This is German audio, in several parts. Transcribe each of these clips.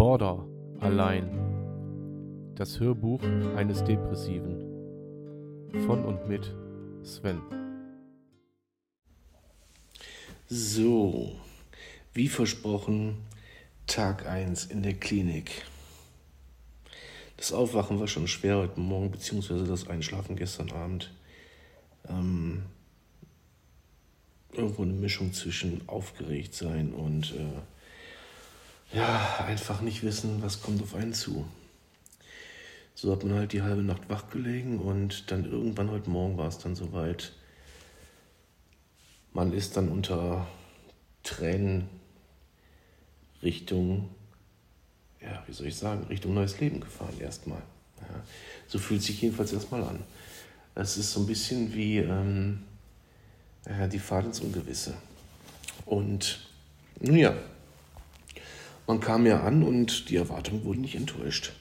Border allein. Das Hörbuch eines Depressiven. Von und mit Sven. So, wie versprochen, Tag 1 in der Klinik. Das Aufwachen war schon schwer heute Morgen, beziehungsweise das Einschlafen gestern Abend. Ähm, irgendwo eine Mischung zwischen aufgeregt sein und äh, ja, einfach nicht wissen, was kommt auf einen zu. So hat man halt die halbe Nacht wach gelegen und dann irgendwann heute Morgen war es dann soweit. Man ist dann unter Tränen Richtung, ja, wie soll ich sagen, Richtung neues Leben gefahren erstmal. Ja, so fühlt sich jedenfalls erstmal an. Es ist so ein bisschen wie ähm, die Fahrt ins Ungewisse. Und nun ja, man kam ja an und die Erwartungen wurden nicht enttäuscht.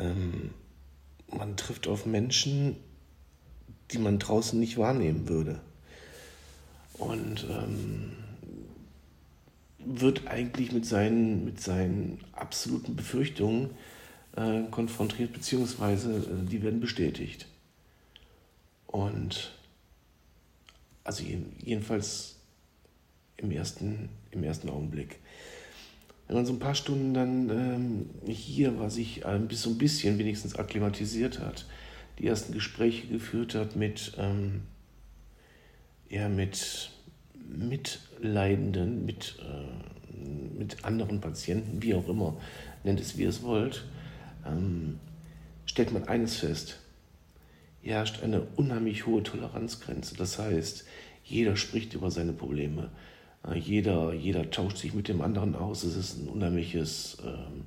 Ähm, man trifft auf Menschen, die man draußen nicht wahrnehmen würde. Und ähm, wird eigentlich mit seinen, mit seinen absoluten Befürchtungen äh, konfrontiert, beziehungsweise äh, die werden bestätigt. Und also jedenfalls im ersten, im ersten Augenblick. Wenn man so ein paar Stunden dann ähm, hier war, sich äh, bis so ein bisschen wenigstens akklimatisiert hat, die ersten Gespräche geführt hat mit, ähm, ja, mit Mitleidenden, mit, äh, mit anderen Patienten, wie auch immer, nennt es wie ihr es wollt, ähm, stellt man eines fest herrscht eine unheimlich hohe Toleranzgrenze. Das heißt, jeder spricht über seine Probleme. Äh, jeder, jeder tauscht sich mit dem anderen aus. Es ist ein unheimliches, ähm,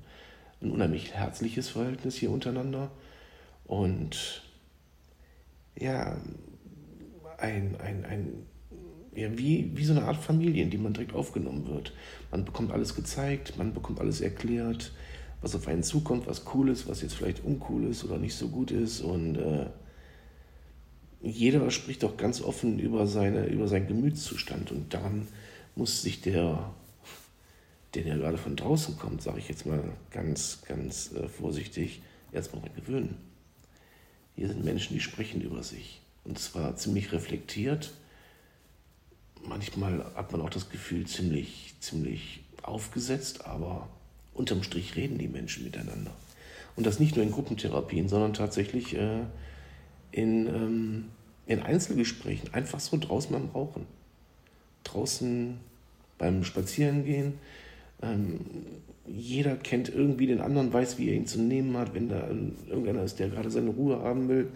ein unheimlich herzliches Verhältnis hier untereinander. Und ja, ein, ein, ein, ja, wie, wie so eine Art Familie, in die man direkt aufgenommen wird. Man bekommt alles gezeigt, man bekommt alles erklärt, was auf einen zukommt, was cool ist, was jetzt vielleicht uncool ist oder nicht so gut ist. Und äh, jeder spricht doch ganz offen über, seine, über seinen Gemütszustand und daran muss sich der, der ja gerade von draußen kommt, sage ich jetzt mal ganz, ganz äh, vorsichtig, erstmal gewöhnen. Hier sind Menschen, die sprechen über sich und zwar ziemlich reflektiert. Manchmal hat man auch das Gefühl, ziemlich, ziemlich aufgesetzt, aber unterm Strich reden die Menschen miteinander. Und das nicht nur in Gruppentherapien, sondern tatsächlich äh, in, ähm, in Einzelgesprächen, einfach so draußen beim Rauchen. Draußen beim Spazierengehen. Ähm, jeder kennt irgendwie den anderen, weiß, wie er ihn zu nehmen hat. Wenn da irgendeiner ist, der gerade seine Ruhe haben will,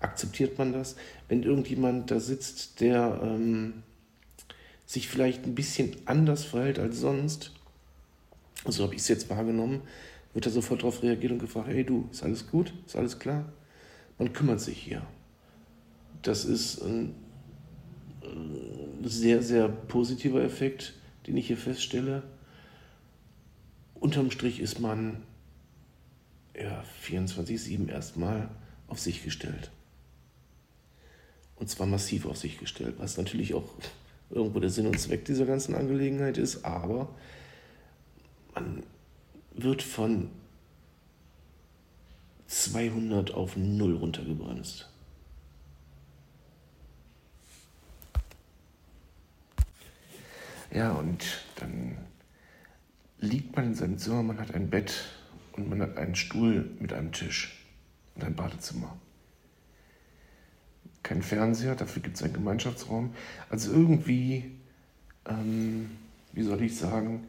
akzeptiert man das. Wenn irgendjemand da sitzt, der ähm, sich vielleicht ein bisschen anders verhält als sonst, so habe ich es jetzt wahrgenommen, wird er sofort darauf reagiert und gefragt, hey du, ist alles gut? Ist alles klar? Man kümmert sich hier. Das ist ein sehr, sehr positiver Effekt, den ich hier feststelle. Unterm Strich ist man ja, 24-7 erstmal auf sich gestellt. Und zwar massiv auf sich gestellt, was natürlich auch irgendwo der Sinn und Zweck dieser ganzen Angelegenheit ist, aber man wird von 200 auf 0 runtergebremst. Ja, und dann liegt man in seinem Zimmer, man hat ein Bett und man hat einen Stuhl mit einem Tisch und ein Badezimmer. Kein Fernseher, dafür gibt es einen Gemeinschaftsraum. Also irgendwie, ähm, wie soll ich sagen,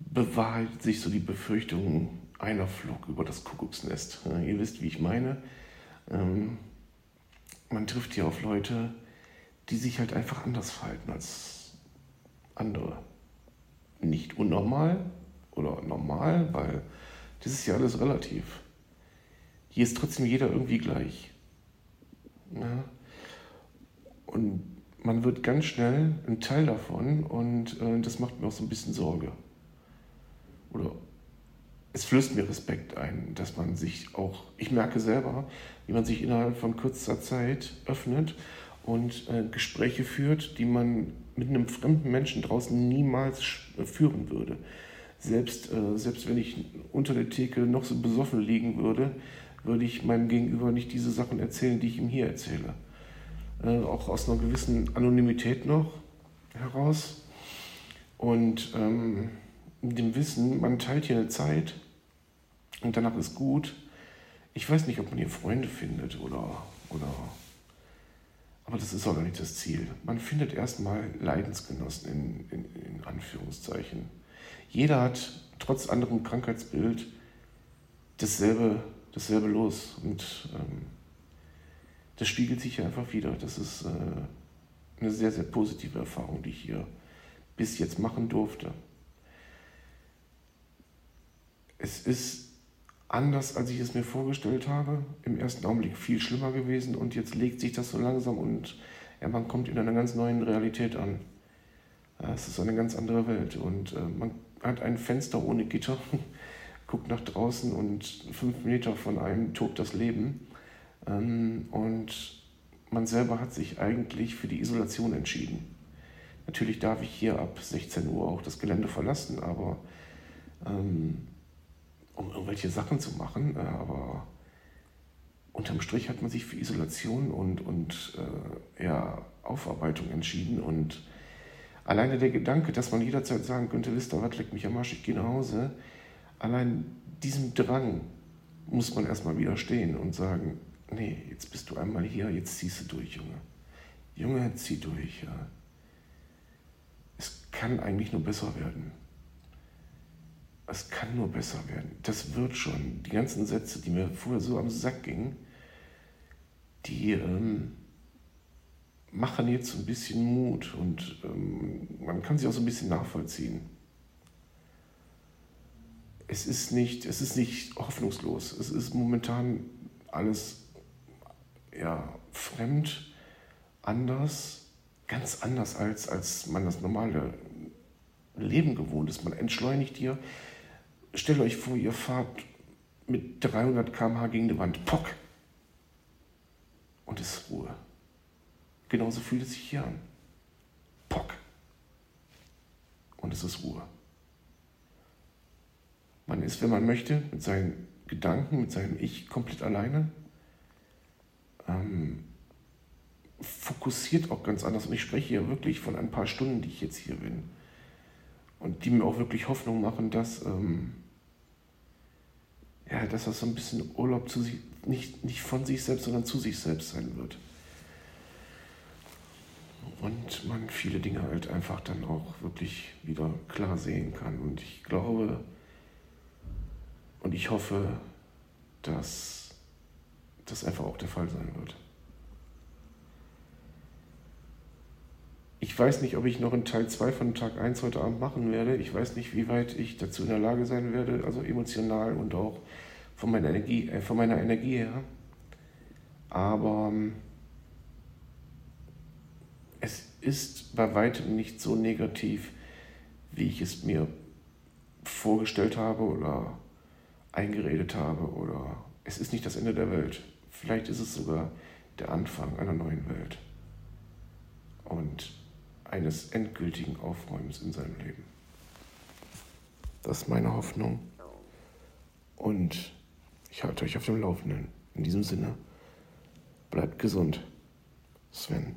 bewahrheitet sich so die Befürchtung einer Flug über das Kuckucksnest. ihr wisst, wie ich meine. Ähm, man trifft hier auf Leute, die sich halt einfach anders verhalten als andere. Nicht unnormal oder normal, weil das ist ja alles relativ. Hier ist trotzdem jeder irgendwie gleich. Ja? Und man wird ganz schnell ein Teil davon und äh, das macht mir auch so ein bisschen Sorge. Oder es flößt mir Respekt ein, dass man sich auch, ich merke selber, wie man sich innerhalb von kürzester Zeit öffnet und äh, Gespräche führt, die man mit einem fremden Menschen draußen niemals führen würde. selbst, äh, selbst wenn ich unter der Theke noch so besoffen liegen würde, würde ich meinem Gegenüber nicht diese Sachen erzählen, die ich ihm hier erzähle. Äh, auch aus einer gewissen Anonymität noch heraus. Und ähm, dem Wissen, man teilt hier eine Zeit und danach ist gut. Ich weiß nicht, ob man hier Freunde findet oder, oder aber das ist auch gar nicht das Ziel. Man findet erstmal Leidensgenossen in, in, in Anführungszeichen. Jeder hat trotz anderem Krankheitsbild dasselbe, dasselbe los. Und ähm, das spiegelt sich hier einfach wieder. Das ist äh, eine sehr, sehr positive Erfahrung, die ich hier bis jetzt machen durfte. Es ist anders, als ich es mir vorgestellt habe. Im ersten Augenblick viel schlimmer gewesen und jetzt legt sich das so langsam und ja, man kommt in einer ganz neuen Realität an. Ja, es ist eine ganz andere Welt und äh, man hat ein Fenster ohne Gitter, guckt nach draußen und fünf Meter von einem tobt das Leben. Ähm, und man selber hat sich eigentlich für die Isolation entschieden. Natürlich darf ich hier ab 16 Uhr auch das Gelände verlassen, aber ähm, um irgendwelche Sachen zu machen, äh, aber unterm Strich hat man sich für Isolation und, und äh, ja, Aufarbeitung entschieden und alleine der Gedanke, dass man jederzeit sagen könnte, wisst ihr was, leck mich am Arsch, ich gehe nach Hause, allein diesem Drang muss man erstmal widerstehen und sagen, nee, jetzt bist du einmal hier, jetzt ziehst du durch, Junge. Junge, zieh durch, ja. Es kann eigentlich nur besser werden es kann nur besser werden. Das wird schon. Die ganzen Sätze, die mir vorher so am Sack gingen, die ähm, machen jetzt ein bisschen Mut und ähm, man kann sie auch so ein bisschen nachvollziehen. Es ist nicht, es ist nicht hoffnungslos. Es ist momentan alles ja, fremd, anders, ganz anders als, als man das normale Leben gewohnt ist. Man entschleunigt hier stellt euch vor, ihr fahrt mit 300 km/h gegen die Wand. Pock! Und es ist Ruhe. Genauso fühlt es sich hier an. Pock! Und es ist Ruhe. Man ist, wenn man möchte, mit seinen Gedanken, mit seinem Ich komplett alleine. Ähm, fokussiert auch ganz anders. Und ich spreche hier wirklich von ein paar Stunden, die ich jetzt hier bin. Und die mir auch wirklich Hoffnung machen, dass ähm, ja, dass das so ein bisschen Urlaub zu sich, nicht, nicht von sich selbst, sondern zu sich selbst sein wird. Und man viele Dinge halt einfach dann auch wirklich wieder klar sehen kann. Und ich glaube und ich hoffe, dass das einfach auch der Fall sein wird. Ich weiß nicht, ob ich noch einen Teil 2 von Tag 1 heute Abend machen werde. Ich weiß nicht, wie weit ich dazu in der Lage sein werde, also emotional und auch von meiner Energie, äh, von meiner Energie her. Aber ähm, es ist bei weitem nicht so negativ, wie ich es mir vorgestellt habe oder eingeredet habe oder es ist nicht das Ende der Welt. Vielleicht ist es sogar der Anfang einer neuen Welt und eines endgültigen Aufräumens in seinem Leben. Das ist meine Hoffnung. Und ich halte euch auf dem Laufenden. In diesem Sinne, bleibt gesund. Sven.